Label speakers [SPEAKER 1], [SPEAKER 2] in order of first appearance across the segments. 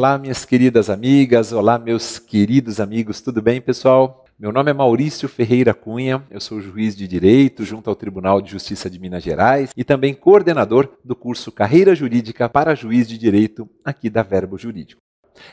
[SPEAKER 1] Olá, minhas queridas amigas, olá, meus queridos amigos, tudo bem, pessoal? Meu nome é Maurício Ferreira Cunha, eu sou juiz de Direito junto ao Tribunal de Justiça de Minas Gerais e também coordenador do curso Carreira Jurídica para Juiz de Direito aqui da Verbo Jurídico.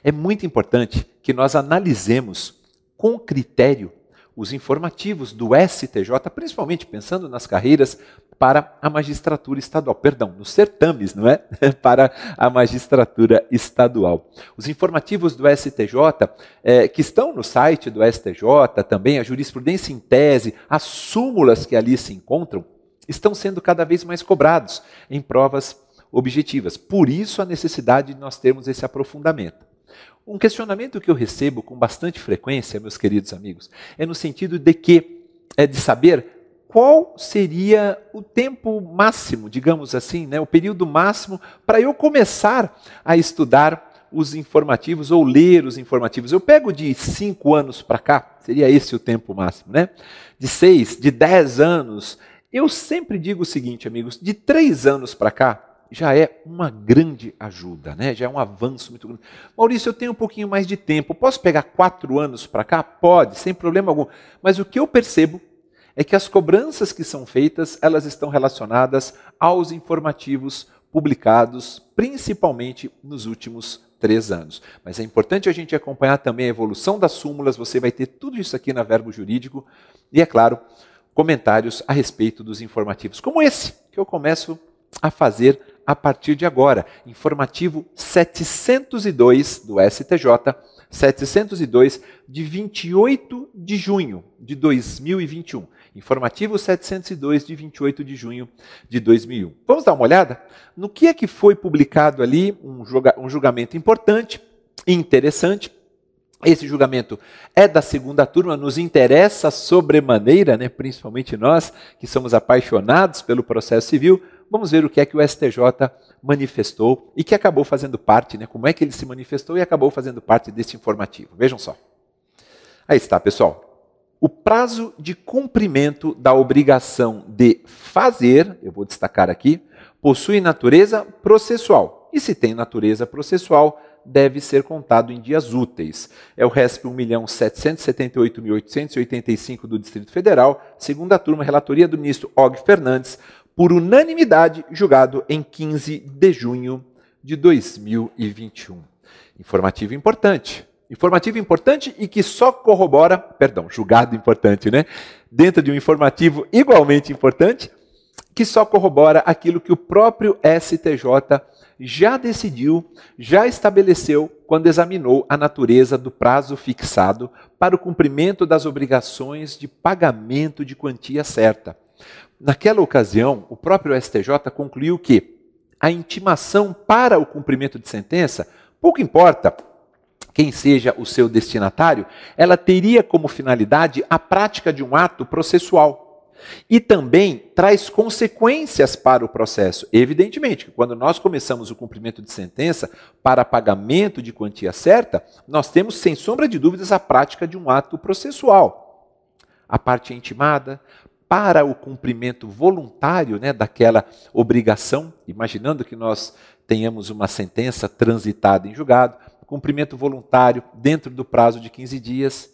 [SPEAKER 1] É muito importante que nós analisemos com critério os informativos do STJ, principalmente pensando nas carreiras para a magistratura estadual, perdão, nos certames, não é? para a magistratura estadual. Os informativos do STJ, é, que estão no site do STJ, também a jurisprudência em tese, as súmulas que ali se encontram, estão sendo cada vez mais cobrados em provas objetivas. Por isso a necessidade de nós termos esse aprofundamento. Um questionamento que eu recebo com bastante frequência, meus queridos amigos, é no sentido de que é de saber qual seria o tempo máximo, digamos assim, né, o período máximo para eu começar a estudar os informativos ou ler os informativos. Eu pego de cinco anos para cá, seria esse o tempo máximo, né? De seis, de dez anos. Eu sempre digo o seguinte, amigos, de três anos para cá, já é uma grande ajuda, né? já é um avanço muito grande. Maurício, eu tenho um pouquinho mais de tempo, posso pegar quatro anos para cá? Pode, sem problema algum. Mas o que eu percebo é que as cobranças que são feitas, elas estão relacionadas aos informativos publicados, principalmente nos últimos três anos. Mas é importante a gente acompanhar também a evolução das súmulas, você vai ter tudo isso aqui na Verbo Jurídico, e é claro, comentários a respeito dos informativos, como esse, que eu começo a fazer a partir de agora. Informativo 702 do STJ, 702 de 28 de junho de 2021. Informativo 702 de 28 de junho de 2001. Vamos dar uma olhada no que é que foi publicado ali, um, julga, um julgamento importante e interessante. Esse julgamento é da segunda turma, nos interessa sobremaneira, né, principalmente nós que somos apaixonados pelo processo civil, vamos ver o que é que o STJ manifestou e que acabou fazendo parte, né, como é que ele se manifestou e acabou fazendo parte deste informativo. Vejam só. Aí está, pessoal. O prazo de cumprimento da obrigação de fazer, eu vou destacar aqui, possui natureza processual. E se tem natureza processual, deve ser contado em dias úteis. É o RESP 1.778.885 do Distrito Federal, segunda turma, relatoria do ministro Og Fernandes, por unanimidade, julgado em 15 de junho de 2021. Informativo importante. Informativo importante e que só corrobora, perdão, julgado importante, né? Dentro de um informativo igualmente importante, que só corrobora aquilo que o próprio STJ já decidiu, já estabeleceu quando examinou a natureza do prazo fixado para o cumprimento das obrigações de pagamento de quantia certa Naquela ocasião, o próprio STJ concluiu que a intimação para o cumprimento de sentença, pouco importa quem seja o seu destinatário, ela teria como finalidade a prática de um ato processual. E também traz consequências para o processo. Evidentemente que quando nós começamos o cumprimento de sentença para pagamento de quantia certa, nós temos, sem sombra de dúvidas, a prática de um ato processual. A parte intimada, para o cumprimento voluntário né, daquela obrigação, imaginando que nós tenhamos uma sentença transitada em julgado, cumprimento voluntário dentro do prazo de 15 dias,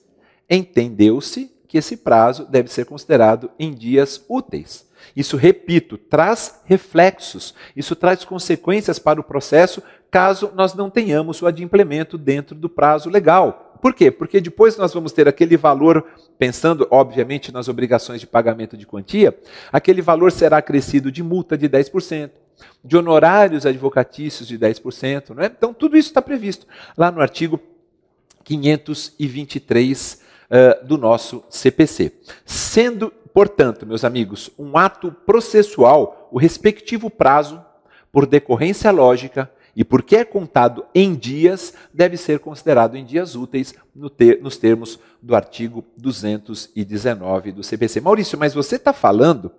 [SPEAKER 1] entendeu-se que esse prazo deve ser considerado em dias úteis. Isso, repito, traz reflexos, isso traz consequências para o processo caso nós não tenhamos o adimplemento dentro do prazo legal. Por quê? Porque depois nós vamos ter aquele valor, pensando obviamente nas obrigações de pagamento de quantia, aquele valor será acrescido de multa de 10%, de honorários advocatícios de 10%. Não é? Então, tudo isso está previsto lá no artigo 523 uh, do nosso CPC. Sendo, portanto, meus amigos, um ato processual, o respectivo prazo, por decorrência lógica, e porque é contado em dias, deve ser considerado em dias úteis no ter, nos termos do artigo 219 do CPC. Maurício, mas você está falando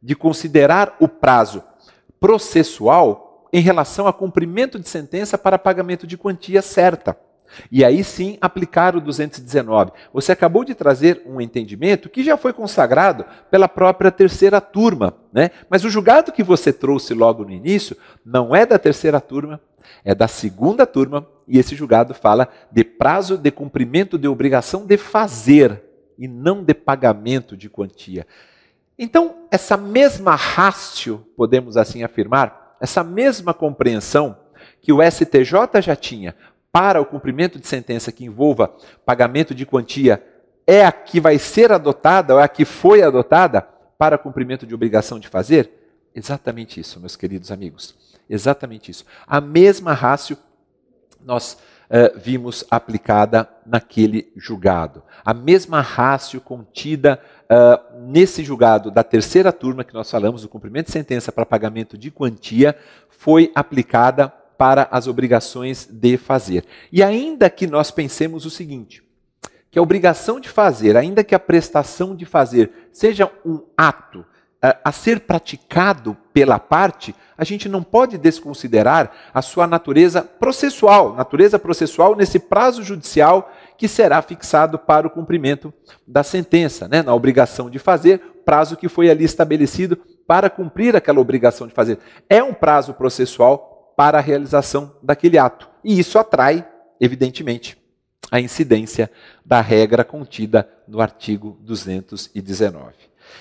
[SPEAKER 1] de considerar o prazo processual em relação a cumprimento de sentença para pagamento de quantia certa. E aí sim aplicar o 219. Você acabou de trazer um entendimento que já foi consagrado pela própria terceira turma, né? Mas o julgado que você trouxe logo no início não é da terceira turma, é da segunda turma e esse julgado fala de prazo de cumprimento de obrigação de fazer e não de pagamento de quantia. Então, essa mesma rácio, podemos assim afirmar, essa mesma compreensão que o STJ já tinha para o cumprimento de sentença que envolva pagamento de quantia é a que vai ser adotada, ou é a que foi adotada para cumprimento de obrigação de fazer? Exatamente isso, meus queridos amigos. Exatamente isso. A mesma rácio nós uh, vimos aplicada naquele julgado. A mesma rácio contida uh, nesse julgado da terceira turma que nós falamos, do cumprimento de sentença para pagamento de quantia, foi aplicada para as obrigações de fazer. E ainda que nós pensemos o seguinte, que a obrigação de fazer, ainda que a prestação de fazer seja um ato a ser praticado pela parte, a gente não pode desconsiderar a sua natureza processual, natureza processual nesse prazo judicial que será fixado para o cumprimento da sentença, né, na obrigação de fazer, prazo que foi ali estabelecido para cumprir aquela obrigação de fazer. É um prazo processual para a realização daquele ato. E isso atrai, evidentemente, a incidência da regra contida no artigo 219.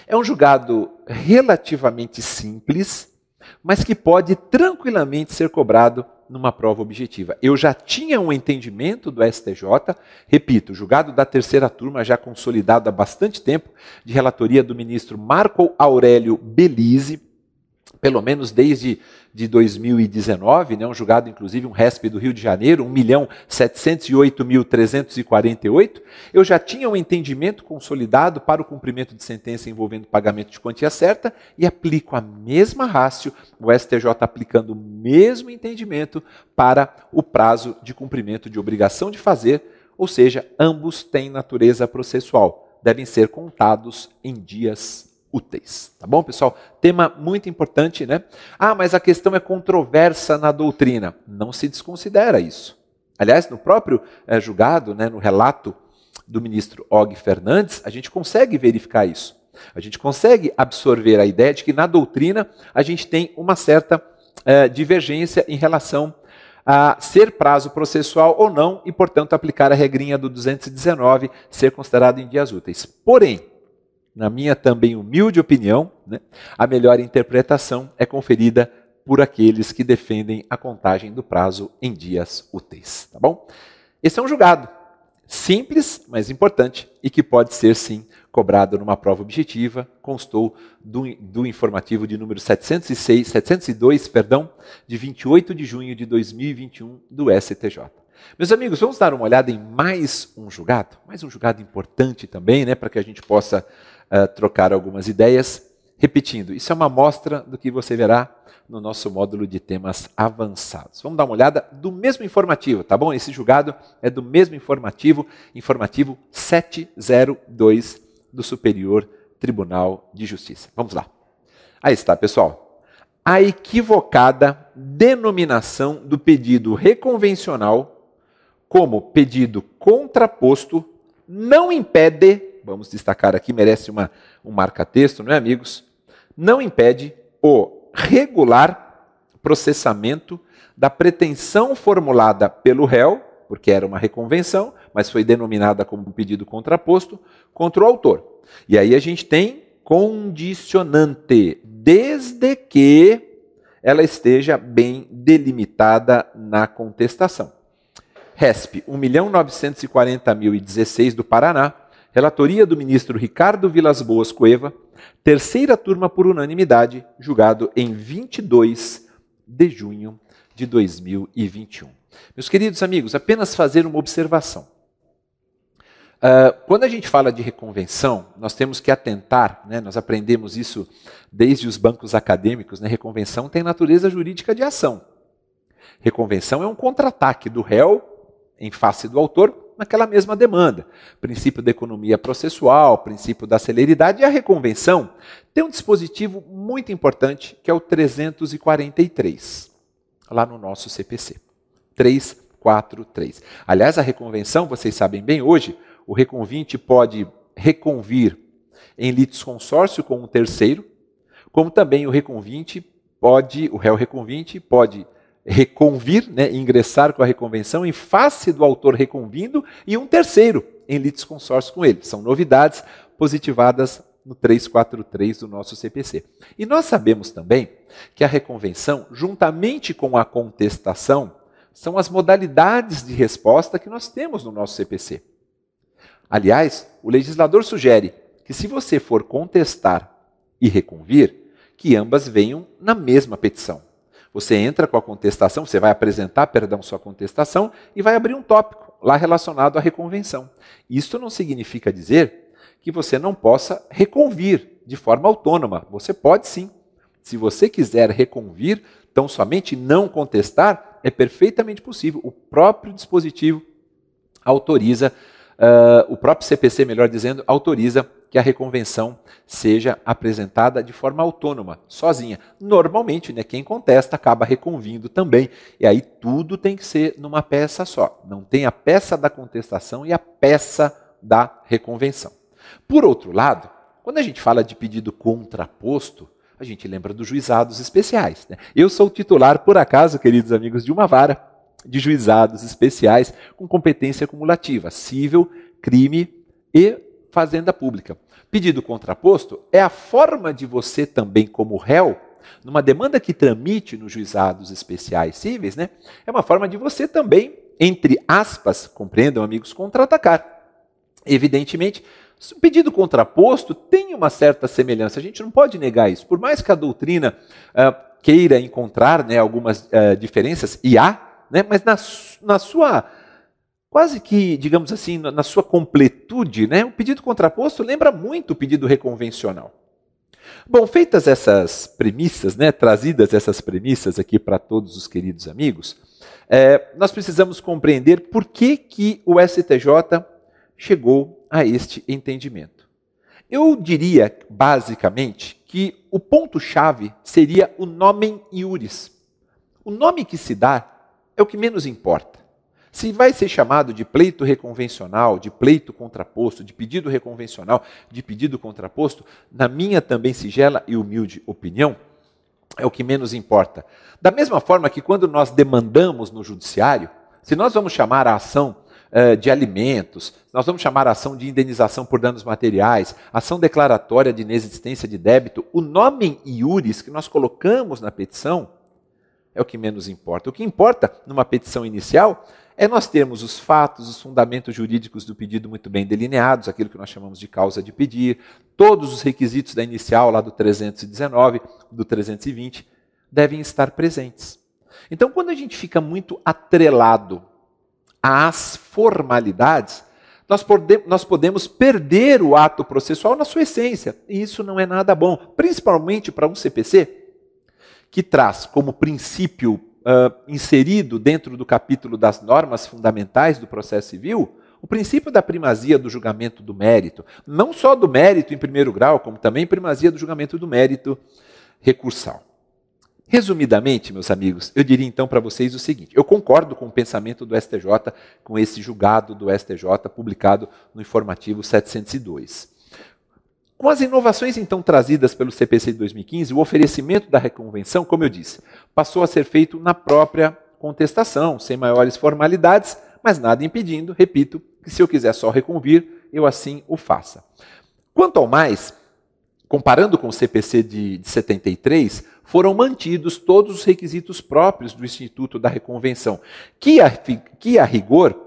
[SPEAKER 1] É um julgado relativamente simples, mas que pode tranquilamente ser cobrado numa prova objetiva. Eu já tinha um entendimento do STJ, repito, julgado da terceira turma, já consolidado há bastante tempo, de relatoria do ministro Marco Aurélio Belize, pelo menos desde de 2019, né, um julgado, inclusive, um RESP do Rio de Janeiro, 1.708.348, eu já tinha um entendimento consolidado para o cumprimento de sentença envolvendo pagamento de quantia certa e aplico a mesma rácio, o STJ aplicando o mesmo entendimento para o prazo de cumprimento de obrigação de fazer, ou seja, ambos têm natureza processual, devem ser contados em dias úteis. Tá bom, pessoal? Tema muito importante, né? Ah, mas a questão é controversa na doutrina. Não se desconsidera isso. Aliás, no próprio é, julgado, né, no relato do ministro Og Fernandes, a gente consegue verificar isso. A gente consegue absorver a ideia de que na doutrina a gente tem uma certa é, divergência em relação a ser prazo processual ou não e, portanto, aplicar a regrinha do 219 ser considerado em dias úteis. Porém, na minha também humilde opinião, né, a melhor interpretação é conferida por aqueles que defendem a contagem do prazo em dias úteis, tá bom? Esse é um julgado simples, mas importante e que pode ser sim cobrado numa prova objetiva, constou do, do informativo de número 706, 702, perdão, de 28 de junho de 2021 do STJ. Meus amigos, vamos dar uma olhada em mais um julgado, mais um julgado importante também, né, para que a gente possa uh, trocar algumas ideias. Repetindo, isso é uma amostra do que você verá no nosso módulo de temas avançados. Vamos dar uma olhada do mesmo informativo, tá bom? Esse julgado é do mesmo informativo, informativo 702 do Superior Tribunal de Justiça. Vamos lá. Aí está, pessoal. A equivocada denominação do pedido reconvencional como pedido contraposto não impede vamos destacar aqui, merece uma, um marca-texto, não é, amigos? Não impede o regular processamento da pretensão formulada pelo réu, porque era uma reconvenção, mas foi denominada como um pedido contraposto, contra o autor. E aí a gente tem condicionante, desde que ela esteja bem delimitada na contestação. RESP 1.940.016 do Paraná, Relatoria do ministro Ricardo Vilas Boas Cueva, terceira turma por unanimidade, julgado em 22 de junho de 2021. Meus queridos amigos, apenas fazer uma observação. Uh, quando a gente fala de reconvenção, nós temos que atentar, né, nós aprendemos isso desde os bancos acadêmicos, né, reconvenção tem natureza jurídica de ação. Reconvenção é um contra-ataque do réu em face do autor naquela mesma demanda. Princípio da economia processual, princípio da celeridade e a reconvenção tem um dispositivo muito importante que é o 343, lá no nosso CPC. 343. Aliás, a reconvenção, vocês sabem bem, hoje o reconvinte pode reconvir em litisconsórcio com um terceiro, como também o reconvinte pode, o réu reconvinte pode reconvir, né, ingressar com a reconvenção em face do autor reconvindo e um terceiro em litisconsórcio com ele. São novidades positivadas no 343 do nosso CPC. E nós sabemos também que a reconvenção, juntamente com a contestação, são as modalidades de resposta que nós temos no nosso CPC. Aliás, o legislador sugere que se você for contestar e reconvir, que ambas venham na mesma petição. Você entra com a contestação, você vai apresentar, perdão, sua contestação e vai abrir um tópico lá relacionado à reconvenção. Isso não significa dizer que você não possa reconvir de forma autônoma. Você pode sim. Se você quiser reconvir, tão somente não contestar, é perfeitamente possível. O próprio dispositivo autoriza, uh, o próprio CPC, melhor dizendo, autoriza que a reconvenção seja apresentada de forma autônoma, sozinha. Normalmente, né, quem contesta acaba reconvindo também. E aí tudo tem que ser numa peça só. Não tem a peça da contestação e a peça da reconvenção. Por outro lado, quando a gente fala de pedido contraposto, a gente lembra dos juizados especiais. Né? Eu sou titular, por acaso, queridos amigos, de uma vara de juizados especiais com competência acumulativa, civil, crime e fazenda pública. Pedido contraposto é a forma de você também, como réu, numa demanda que tramite nos juizados especiais cíveis, né? É uma forma de você também, entre aspas, compreendam, amigos, contra-atacar. Evidentemente, o pedido contraposto tem uma certa semelhança, a gente não pode negar isso. Por mais que a doutrina uh, queira encontrar né, algumas uh, diferenças, e há, né, mas na, na sua, quase que, digamos assim, na sua completude, né, o pedido contraposto lembra muito o pedido reconvencional. Bom, feitas essas premissas, né, trazidas essas premissas aqui para todos os queridos amigos, é, nós precisamos compreender por que, que o STJ chegou a este entendimento. Eu diria, basicamente, que o ponto-chave seria o nomen iuris. O nome que se dá é o que menos importa. Se vai ser chamado de pleito reconvencional, de pleito contraposto, de pedido reconvencional, de pedido contraposto, na minha também sigela e humilde opinião, é o que menos importa. Da mesma forma que quando nós demandamos no judiciário, se nós vamos chamar a ação eh, de alimentos, nós vamos chamar a ação de indenização por danos materiais, ação declaratória de inexistência de débito, o nome iuris que nós colocamos na petição é o que menos importa. O que importa numa petição inicial é nós termos os fatos, os fundamentos jurídicos do pedido muito bem delineados, aquilo que nós chamamos de causa de pedir, todos os requisitos da inicial, lá do 319, do 320, devem estar presentes. Então, quando a gente fica muito atrelado às formalidades, nós, pode, nós podemos perder o ato processual na sua essência. E isso não é nada bom, principalmente para um CPC que traz como princípio uh, inserido dentro do capítulo das normas fundamentais do processo civil o princípio da primazia do julgamento do mérito. Não só do mérito em primeiro grau, como também primazia do julgamento do mérito recursal. Resumidamente, meus amigos, eu diria então para vocês o seguinte: eu concordo com o pensamento do STJ, com esse julgado do STJ publicado no informativo 702. Com as inovações então trazidas pelo CPC de 2015, o oferecimento da reconvenção, como eu disse, passou a ser feito na própria contestação, sem maiores formalidades, mas nada impedindo, repito, que se eu quiser só reconvir, eu assim o faça. Quanto ao mais, comparando com o CPC de, de 73, foram mantidos todos os requisitos próprios do Instituto da Reconvenção, que a, que a rigor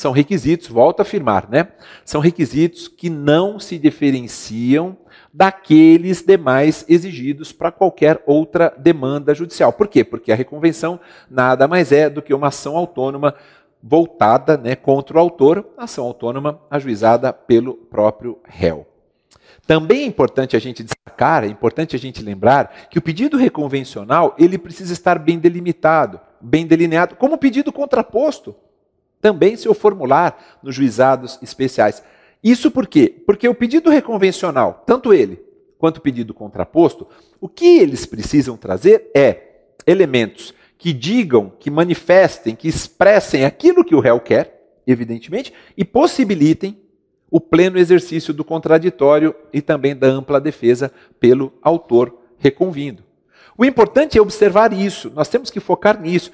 [SPEAKER 1] são requisitos, volto a afirmar, né? São requisitos que não se diferenciam daqueles demais exigidos para qualquer outra demanda judicial. Por quê? Porque a reconvenção nada mais é do que uma ação autônoma voltada né, contra o autor, ação autônoma ajuizada pelo próprio réu. Também é importante a gente destacar, é importante a gente lembrar que o pedido reconvencional ele precisa estar bem delimitado, bem delineado, como pedido contraposto. Também se eu formular nos juizados especiais. Isso por quê? Porque o pedido reconvencional, tanto ele quanto o pedido contraposto, o que eles precisam trazer é elementos que digam, que manifestem, que expressem aquilo que o réu quer, evidentemente, e possibilitem o pleno exercício do contraditório e também da ampla defesa pelo autor reconvindo. O importante é observar isso, nós temos que focar nisso.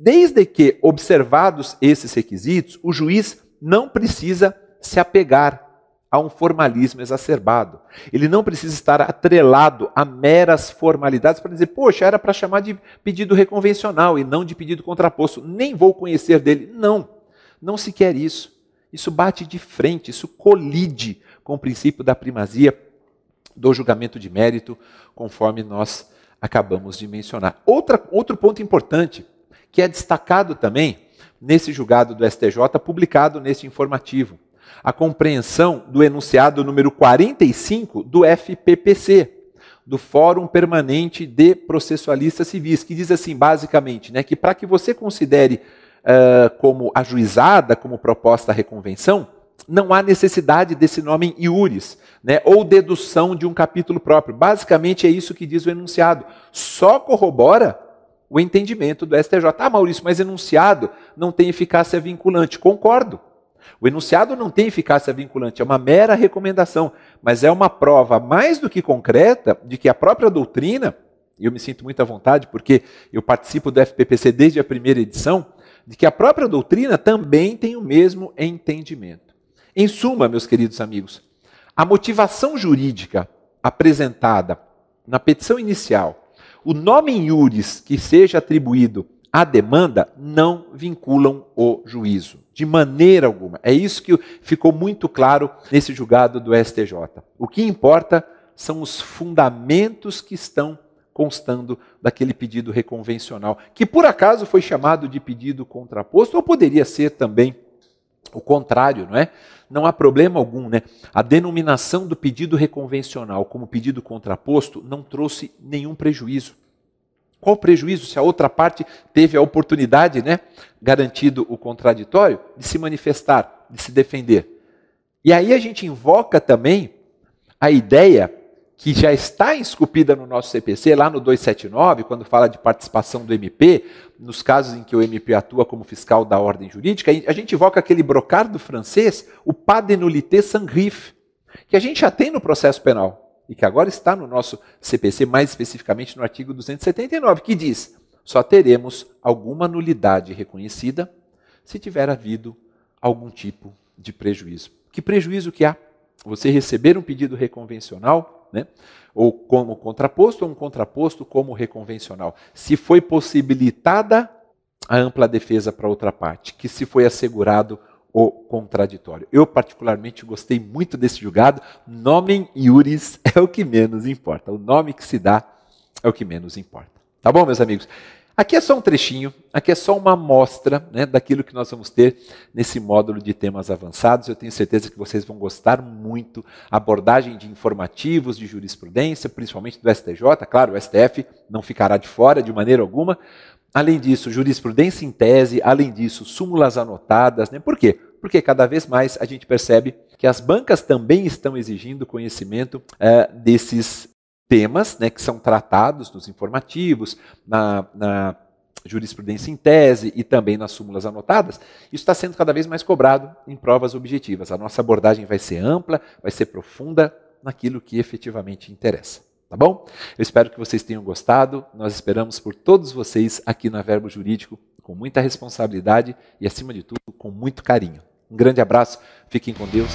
[SPEAKER 1] Desde que observados esses requisitos, o juiz não precisa se apegar a um formalismo exacerbado. Ele não precisa estar atrelado a meras formalidades para dizer, poxa, era para chamar de pedido reconvencional e não de pedido contraposto. Nem vou conhecer dele. Não, não se quer isso. Isso bate de frente, isso colide com o princípio da primazia do julgamento de mérito, conforme nós acabamos de mencionar. Outra, outro ponto importante, que é destacado também nesse julgado do STJ, publicado neste informativo a compreensão do enunciado número 45 do FPPC, do Fórum Permanente de Processualistas Civis, que diz assim, basicamente, né, que para que você considere uh, como ajuizada, como proposta a reconvenção, não há necessidade desse nome iuris, né, ou dedução de um capítulo próprio. Basicamente é isso que diz o enunciado. Só corrobora o entendimento do STJ. Ah, Maurício, mas enunciado não tem eficácia vinculante. Concordo. O enunciado não tem eficácia vinculante, é uma mera recomendação, mas é uma prova mais do que concreta de que a própria doutrina, e eu me sinto muito à vontade porque eu participo do FPPC desde a primeira edição, de que a própria doutrina também tem o mesmo entendimento. Em suma, meus queridos amigos, a motivação jurídica apresentada na petição inicial, o nome em iuris que seja atribuído à demanda, não vinculam o juízo de maneira alguma. É isso que ficou muito claro nesse julgado do STJ. O que importa são os fundamentos que estão constando daquele pedido reconvencional, que por acaso foi chamado de pedido contraposto, ou poderia ser também o contrário, não é? Não há problema algum, né? A denominação do pedido reconvencional como pedido contraposto não trouxe nenhum prejuízo. Qual prejuízo se a outra parte teve a oportunidade, né, garantido o contraditório, de se manifestar, de se defender? E aí a gente invoca também a ideia que já está esculpida no nosso CPC, lá no 279, quando fala de participação do MP, nos casos em que o MP atua como fiscal da ordem jurídica, a gente invoca aquele brocardo francês, o pas de nullité sans griffe, que a gente já tem no processo penal e que agora está no nosso CPC, mais especificamente no artigo 279, que diz: só teremos alguma nulidade reconhecida se tiver havido algum tipo de prejuízo. Que prejuízo que há? Você receber um pedido reconvencional, né? ou como contraposto, ou um contraposto como reconvencional. Se foi possibilitada a ampla defesa para outra parte, que se foi assegurado o contraditório. Eu, particularmente, gostei muito desse julgado. Nomen iuris é o que menos importa. O nome que se dá é o que menos importa. Tá bom, meus amigos? Aqui é só um trechinho, aqui é só uma amostra né, daquilo que nós vamos ter nesse módulo de temas avançados. Eu tenho certeza que vocês vão gostar muito. Abordagem de informativos de jurisprudência, principalmente do STJ. Claro, o STF não ficará de fora de maneira alguma. Além disso, jurisprudência em tese, além disso, súmulas anotadas. Né? Por quê? porque cada vez mais a gente percebe que as bancas também estão exigindo conhecimento é, desses temas né, que são tratados nos informativos, na, na jurisprudência em tese e também nas súmulas anotadas, isso está sendo cada vez mais cobrado em provas objetivas. A nossa abordagem vai ser ampla, vai ser profunda naquilo que efetivamente interessa. Tá bom? Eu espero que vocês tenham gostado. Nós esperamos por todos vocês aqui na Verbo Jurídico com muita responsabilidade e, acima de tudo, com muito carinho. Um grande abraço, fiquem com Deus.